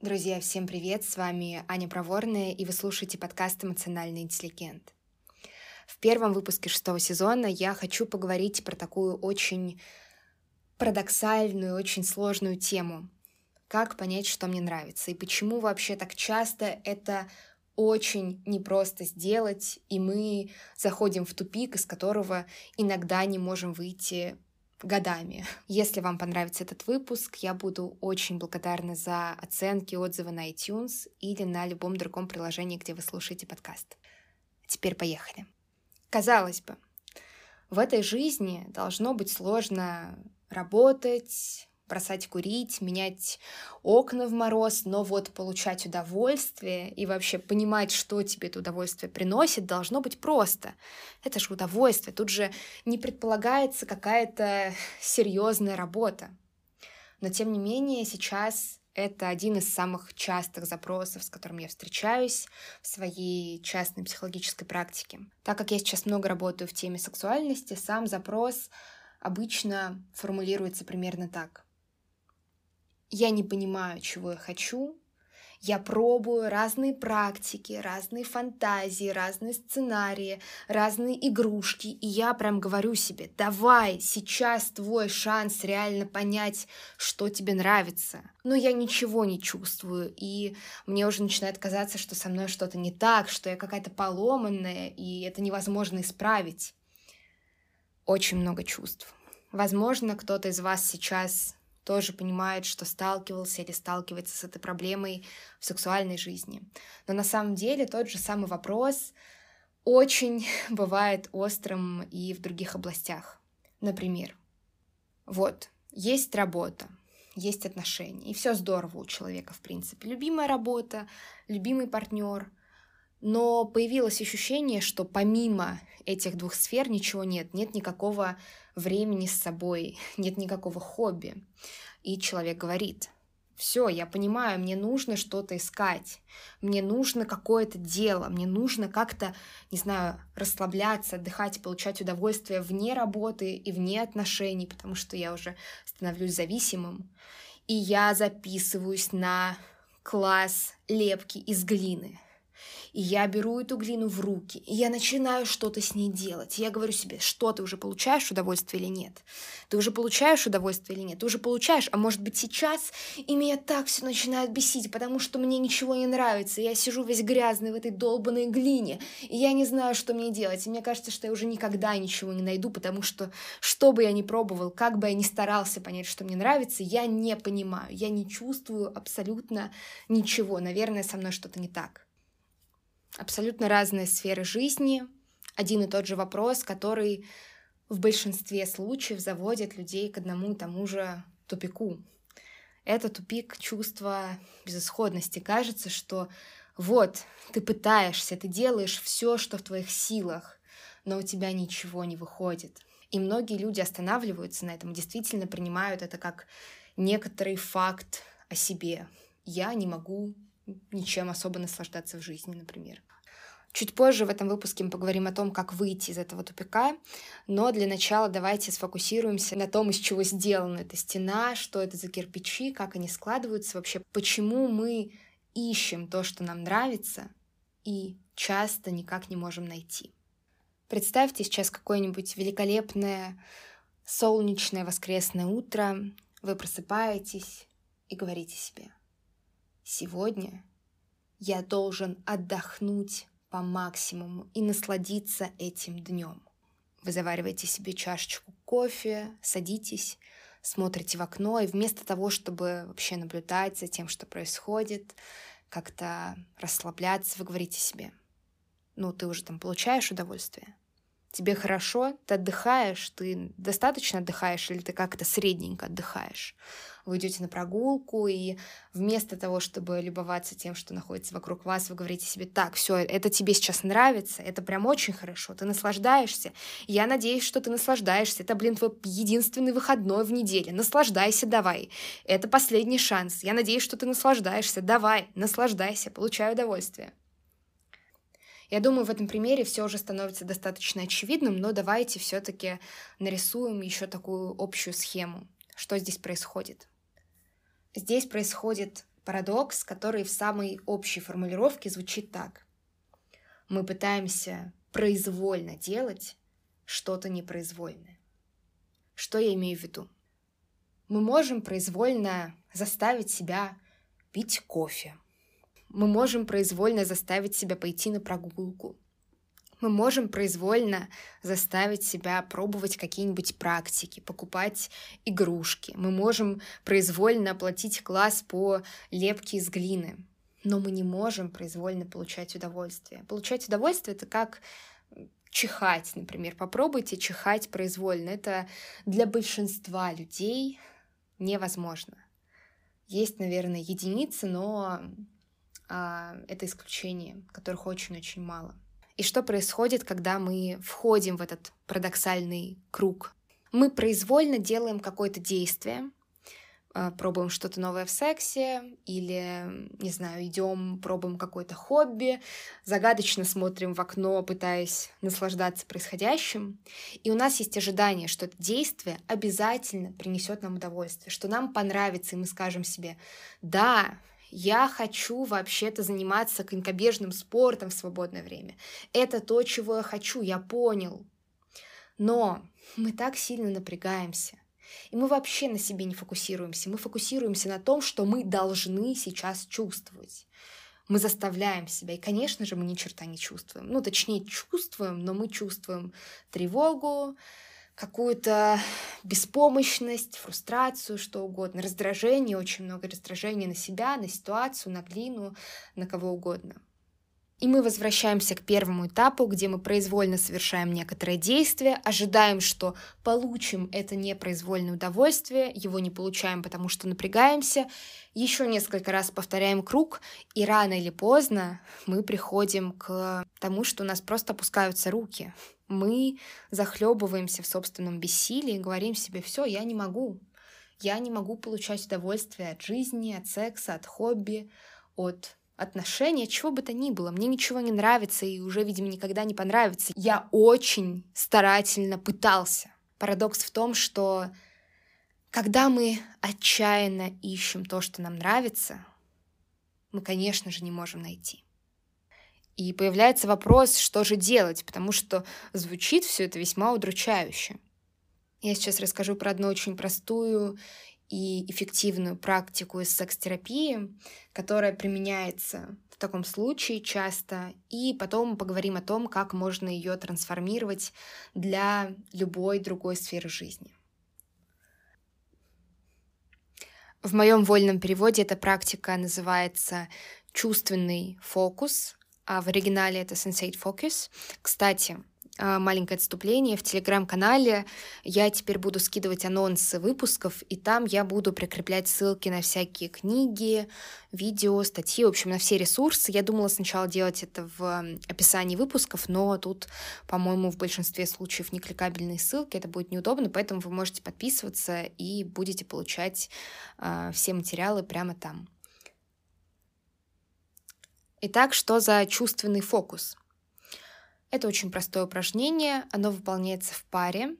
Друзья, всем привет! С вами Аня Проворная, и вы слушаете подкаст «Эмоциональный интеллигент». В первом выпуске шестого сезона я хочу поговорить про такую очень парадоксальную, очень сложную тему. Как понять, что мне нравится, и почему вообще так часто это очень непросто сделать, и мы заходим в тупик, из которого иногда не можем выйти годами. Если вам понравится этот выпуск, я буду очень благодарна за оценки, отзывы на iTunes или на любом другом приложении, где вы слушаете подкаст. Теперь поехали. Казалось бы, в этой жизни должно быть сложно работать, бросать курить, менять окна в мороз, но вот получать удовольствие и вообще понимать, что тебе это удовольствие приносит, должно быть просто. Это же удовольствие, тут же не предполагается какая-то серьезная работа. Но тем не менее сейчас это один из самых частых запросов, с которым я встречаюсь в своей частной психологической практике. Так как я сейчас много работаю в теме сексуальности, сам запрос обычно формулируется примерно так. Я не понимаю, чего я хочу. Я пробую разные практики, разные фантазии, разные сценарии, разные игрушки. И я прям говорю себе, давай, сейчас твой шанс реально понять, что тебе нравится. Но я ничего не чувствую, и мне уже начинает казаться, что со мной что-то не так, что я какая-то поломанная, и это невозможно исправить. Очень много чувств. Возможно, кто-то из вас сейчас тоже понимает, что сталкивался или сталкивается с этой проблемой в сексуальной жизни. Но на самом деле тот же самый вопрос очень бывает острым и в других областях. Например, вот, есть работа, есть отношения, и все здорово у человека, в принципе. Любимая работа, любимый партнер, но появилось ощущение, что помимо этих двух сфер ничего нет, нет никакого времени с собой, нет никакого хобби. И человек говорит, все, я понимаю, мне нужно что-то искать, мне нужно какое-то дело, мне нужно как-то, не знаю, расслабляться, отдыхать, получать удовольствие вне работы и вне отношений, потому что я уже становлюсь зависимым. И я записываюсь на класс лепки из глины. И я беру эту глину в руки, и я начинаю что-то с ней делать. И я говорю себе, что ты уже получаешь удовольствие или нет? Ты уже получаешь удовольствие или нет? Ты уже получаешь, а может быть сейчас? И меня так все начинает бесить, потому что мне ничего не нравится. Я сижу весь грязный в этой долбанной глине, и я не знаю, что мне делать. И мне кажется, что я уже никогда ничего не найду, потому что что бы я ни пробовал, как бы я ни старался понять, что мне нравится, я не понимаю, я не чувствую абсолютно ничего. Наверное, со мной что-то не так абсолютно разные сферы жизни, один и тот же вопрос, который в большинстве случаев заводит людей к одному и тому же тупику. Это тупик чувства безысходности. Кажется, что вот, ты пытаешься, ты делаешь все, что в твоих силах, но у тебя ничего не выходит. И многие люди останавливаются на этом, действительно принимают это как некоторый факт о себе. Я не могу ничем особо наслаждаться в жизни, например. Чуть позже в этом выпуске мы поговорим о том, как выйти из этого тупика, но для начала давайте сфокусируемся на том, из чего сделана эта стена, что это за кирпичи, как они складываются вообще, почему мы ищем то, что нам нравится, и часто никак не можем найти. Представьте сейчас какое-нибудь великолепное солнечное воскресное утро, вы просыпаетесь и говорите себе, сегодня я должен отдохнуть по максимуму и насладиться этим днем. Вы завариваете себе чашечку кофе, садитесь, смотрите в окно, и вместо того, чтобы вообще наблюдать за тем, что происходит, как-то расслабляться, вы говорите себе, ну, ты уже там получаешь удовольствие, тебе хорошо, ты отдыхаешь, ты достаточно отдыхаешь или ты как-то средненько отдыхаешь вы идете на прогулку, и вместо того, чтобы любоваться тем, что находится вокруг вас, вы говорите себе, так, все, это тебе сейчас нравится, это прям очень хорошо, ты наслаждаешься. Я надеюсь, что ты наслаждаешься. Это, блин, твой единственный выходной в неделе. Наслаждайся, давай. Это последний шанс. Я надеюсь, что ты наслаждаешься. Давай, наслаждайся, получай удовольствие. Я думаю, в этом примере все уже становится достаточно очевидным, но давайте все-таки нарисуем еще такую общую схему, что здесь происходит. Здесь происходит Парадокс, который в самой общей формулировке звучит так. Мы пытаемся произвольно делать что-то непроизвольное. Что я имею в виду? Мы можем произвольно заставить себя пить кофе. Мы можем произвольно заставить себя пойти на прогулку. Мы можем произвольно заставить себя пробовать какие-нибудь практики, покупать игрушки. Мы можем произвольно оплатить класс по лепке из глины. Но мы не можем произвольно получать удовольствие. Получать удовольствие — это как чихать, например. Попробуйте чихать произвольно. Это для большинства людей невозможно. Есть, наверное, единицы, но это исключение, которых очень-очень мало. И что происходит, когда мы входим в этот парадоксальный круг? Мы произвольно делаем какое-то действие, а, пробуем что-то новое в сексе, или, не знаю, идем, пробуем какое-то хобби, загадочно смотрим в окно, пытаясь наслаждаться происходящим. И у нас есть ожидание, что это действие обязательно принесет нам удовольствие, что нам понравится, и мы скажем себе, да, я хочу вообще-то заниматься конькобежным спортом в свободное время. Это то, чего я хочу, я понял. Но мы так сильно напрягаемся. И мы вообще на себе не фокусируемся. Мы фокусируемся на том, что мы должны сейчас чувствовать. Мы заставляем себя. И, конечно же, мы ни черта не чувствуем. Ну, точнее, чувствуем, но мы чувствуем тревогу, какую-то беспомощность, фрустрацию, что угодно, раздражение, очень много раздражения на себя, на ситуацию, на глину, на кого угодно. И мы возвращаемся к первому этапу, где мы произвольно совершаем некоторое действие, ожидаем, что получим это непроизвольное удовольствие, его не получаем, потому что напрягаемся, еще несколько раз повторяем круг, и рано или поздно мы приходим к тому, что у нас просто опускаются руки. Мы захлебываемся в собственном бессилии и говорим себе, все, я не могу. Я не могу получать удовольствие от жизни, от секса, от хобби, от отношения, чего бы то ни было. Мне ничего не нравится и уже, видимо, никогда не понравится. Я очень старательно пытался. Парадокс в том, что когда мы отчаянно ищем то, что нам нравится, мы, конечно же, не можем найти. И появляется вопрос, что же делать, потому что звучит все это весьма удручающе. Я сейчас расскажу про одну очень простую и эффективную практику из секс-терапии, которая применяется в таком случае часто, и потом поговорим о том, как можно ее трансформировать для любой другой сферы жизни. В моем вольном переводе эта практика называется чувственный фокус, а в оригинале это sensate focus. Кстати, а, маленькое отступление. В телеграм-канале я теперь буду скидывать анонсы выпусков, и там я буду прикреплять ссылки на всякие книги, видео, статьи, в общем, на все ресурсы. Я думала сначала делать это в описании выпусков, но тут, по-моему, в большинстве случаев не кликабельные ссылки, это будет неудобно, поэтому вы можете подписываться и будете получать э, все материалы прямо там. Итак, что за чувственный фокус? Это очень простое упражнение, оно выполняется в паре.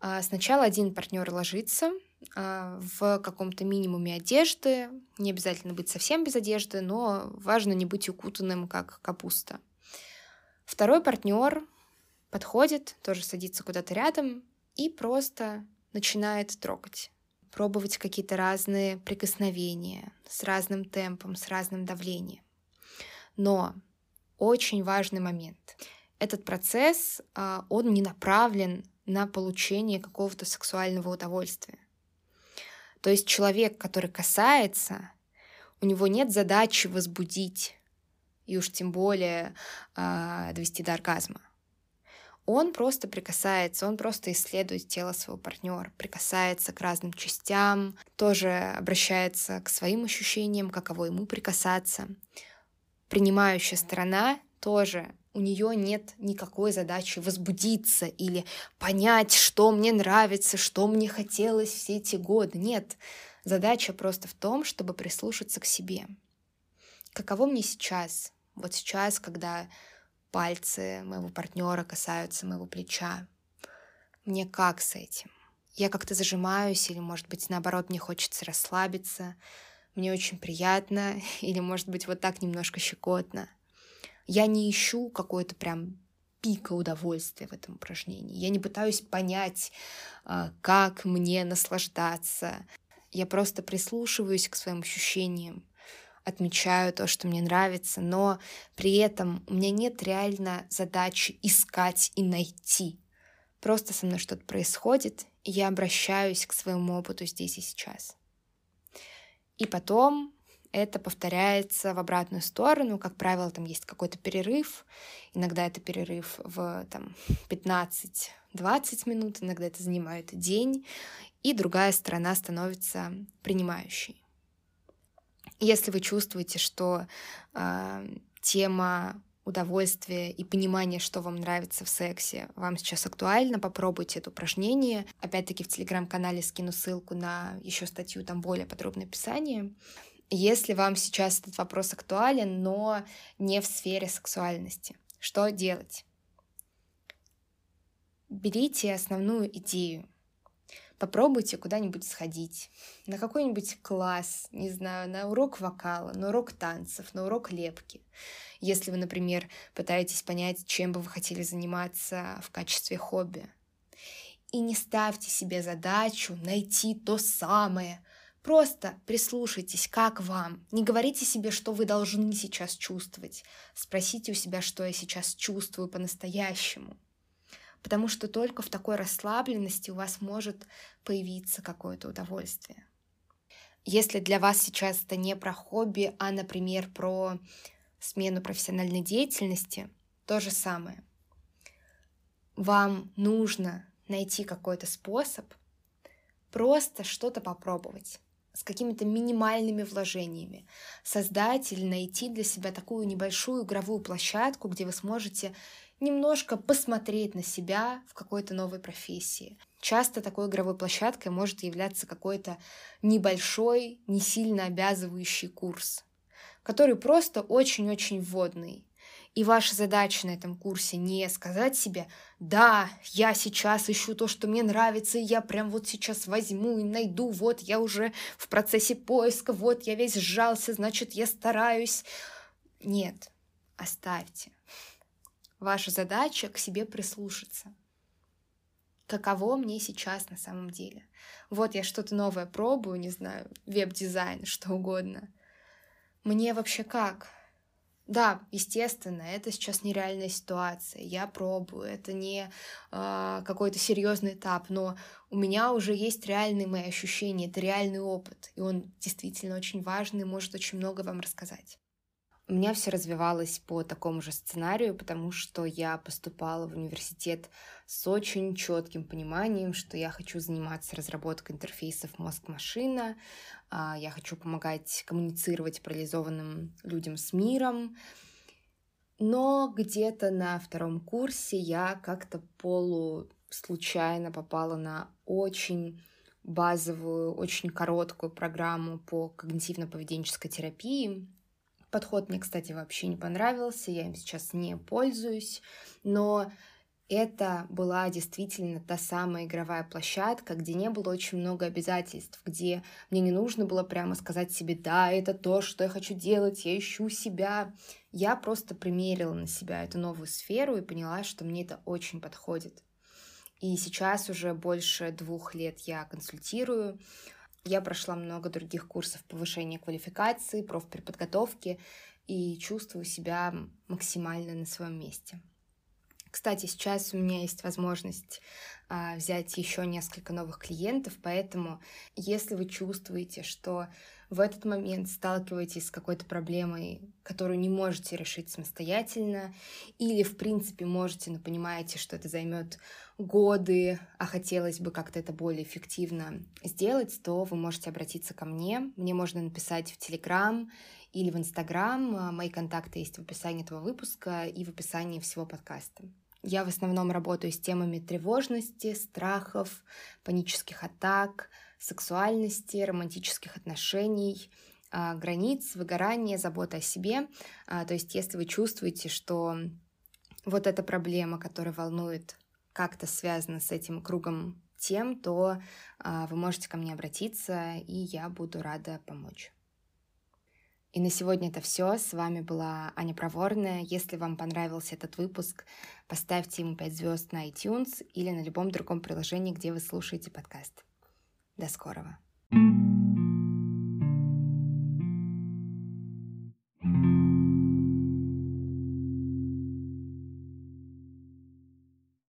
А, сначала один партнер ложится а, в каком-то минимуме одежды, не обязательно быть совсем без одежды, но важно не быть укутанным, как капуста. Второй партнер подходит, тоже садится куда-то рядом и просто начинает трогать пробовать какие-то разные прикосновения с разным темпом, с разным давлением. Но очень важный момент этот процесс, а, он не направлен на получение какого-то сексуального удовольствия. То есть человек, который касается, у него нет задачи возбудить и уж тем более э, довести до оргазма. Он просто прикасается, он просто исследует тело своего партнера, прикасается к разным частям, тоже обращается к своим ощущениям, каково ему прикасаться. Принимающая сторона тоже у нее нет никакой задачи возбудиться или понять, что мне нравится, что мне хотелось все эти годы. Нет, задача просто в том, чтобы прислушаться к себе. Каково мне сейчас? Вот сейчас, когда пальцы моего партнера касаются моего плеча. Мне как с этим? Я как-то зажимаюсь или, может быть, наоборот, мне хочется расслабиться. Мне очень приятно, или, может быть, вот так немножко щекотно. Я не ищу какой-то прям пика удовольствия в этом упражнении. Я не пытаюсь понять, а, как мне наслаждаться. Я просто прислушиваюсь к своим ощущениям, отмечаю то, что мне нравится, но при этом у меня нет реально задачи искать и найти. Просто со мной что-то происходит, и я обращаюсь к своему опыту здесь и сейчас. И потом это повторяется в обратную сторону. Как правило, там есть какой-то перерыв. Иногда это перерыв в там, 15-20 минут, иногда это занимает день, и другая сторона становится принимающей. Если вы чувствуете, что э, тема удовольствия и понимания, что вам нравится в сексе, вам сейчас актуально, попробуйте это упражнение. Опять-таки в телеграм-канале скину ссылку на еще статью, там более подробное описание. Если вам сейчас этот вопрос актуален, но не в сфере сексуальности, что делать? Берите основную идею. Попробуйте куда-нибудь сходить, на какой-нибудь класс, не знаю, на урок вокала, на урок танцев, на урок лепки. Если вы, например, пытаетесь понять, чем бы вы хотели заниматься в качестве хобби. И не ставьте себе задачу найти то самое, Просто прислушайтесь, как вам. Не говорите себе, что вы должны сейчас чувствовать. Спросите у себя, что я сейчас чувствую по-настоящему. Потому что только в такой расслабленности у вас может появиться какое-то удовольствие. Если для вас сейчас это не про хобби, а, например, про смену профессиональной деятельности, то же самое. Вам нужно найти какой-то способ просто что-то попробовать с какими-то минимальными вложениями. Создать или найти для себя такую небольшую игровую площадку, где вы сможете немножко посмотреть на себя в какой-то новой профессии. Часто такой игровой площадкой может являться какой-то небольшой, не сильно обязывающий курс, который просто очень-очень вводный. И ваша задача на этом курсе не сказать себе, да, я сейчас ищу то, что мне нравится, и я прям вот сейчас возьму и найду, вот я уже в процессе поиска, вот я весь сжался, значит, я стараюсь. Нет, оставьте. Ваша задача к себе прислушаться. Каково мне сейчас на самом деле? Вот я что-то новое пробую, не знаю, веб-дизайн, что угодно. Мне вообще как? Да, естественно, это сейчас нереальная ситуация. Я пробую, это не э, какой-то серьезный этап, но у меня уже есть реальные мои ощущения, это реальный опыт, и он действительно очень важный, может очень много вам рассказать. У меня все развивалось по такому же сценарию, потому что я поступала в университет с очень четким пониманием, что я хочу заниматься разработкой интерфейсов мозг-машина, а, я хочу помогать коммуницировать парализованным людям с миром. Но где-то на втором курсе я как-то полу случайно попала на очень базовую, очень короткую программу по когнитивно-поведенческой терапии, Подход мне, кстати, вообще не понравился, я им сейчас не пользуюсь, но это была действительно та самая игровая площадка, где не было очень много обязательств, где мне не нужно было прямо сказать себе, да, это то, что я хочу делать, я ищу себя. Я просто примерила на себя эту новую сферу и поняла, что мне это очень подходит. И сейчас уже больше двух лет я консультирую, я прошла много других курсов повышения квалификации, профпереподготовки и чувствую себя максимально на своем месте. Кстати, сейчас у меня есть возможность а, взять еще несколько новых клиентов, поэтому если вы чувствуете, что в этот момент сталкиваетесь с какой-то проблемой, которую не можете решить самостоятельно, или в принципе можете, но понимаете, что это займет годы, а хотелось бы как-то это более эффективно сделать, то вы можете обратиться ко мне. Мне можно написать в Телеграм или в Инстаграм. Мои контакты есть в описании этого выпуска и в описании всего подкаста. Я в основном работаю с темами тревожности, страхов, панических атак, сексуальности, романтических отношений, а, границ, выгорания, заботы о себе. А, то есть если вы чувствуете, что вот эта проблема, которая волнует, как-то связана с этим кругом тем, то а, вы можете ко мне обратиться, и я буду рада помочь. И на сегодня это все. С вами была Аня Проворная. Если вам понравился этот выпуск, поставьте ему 5 звезд на iTunes или на любом другом приложении, где вы слушаете подкаст. До скорого. thank you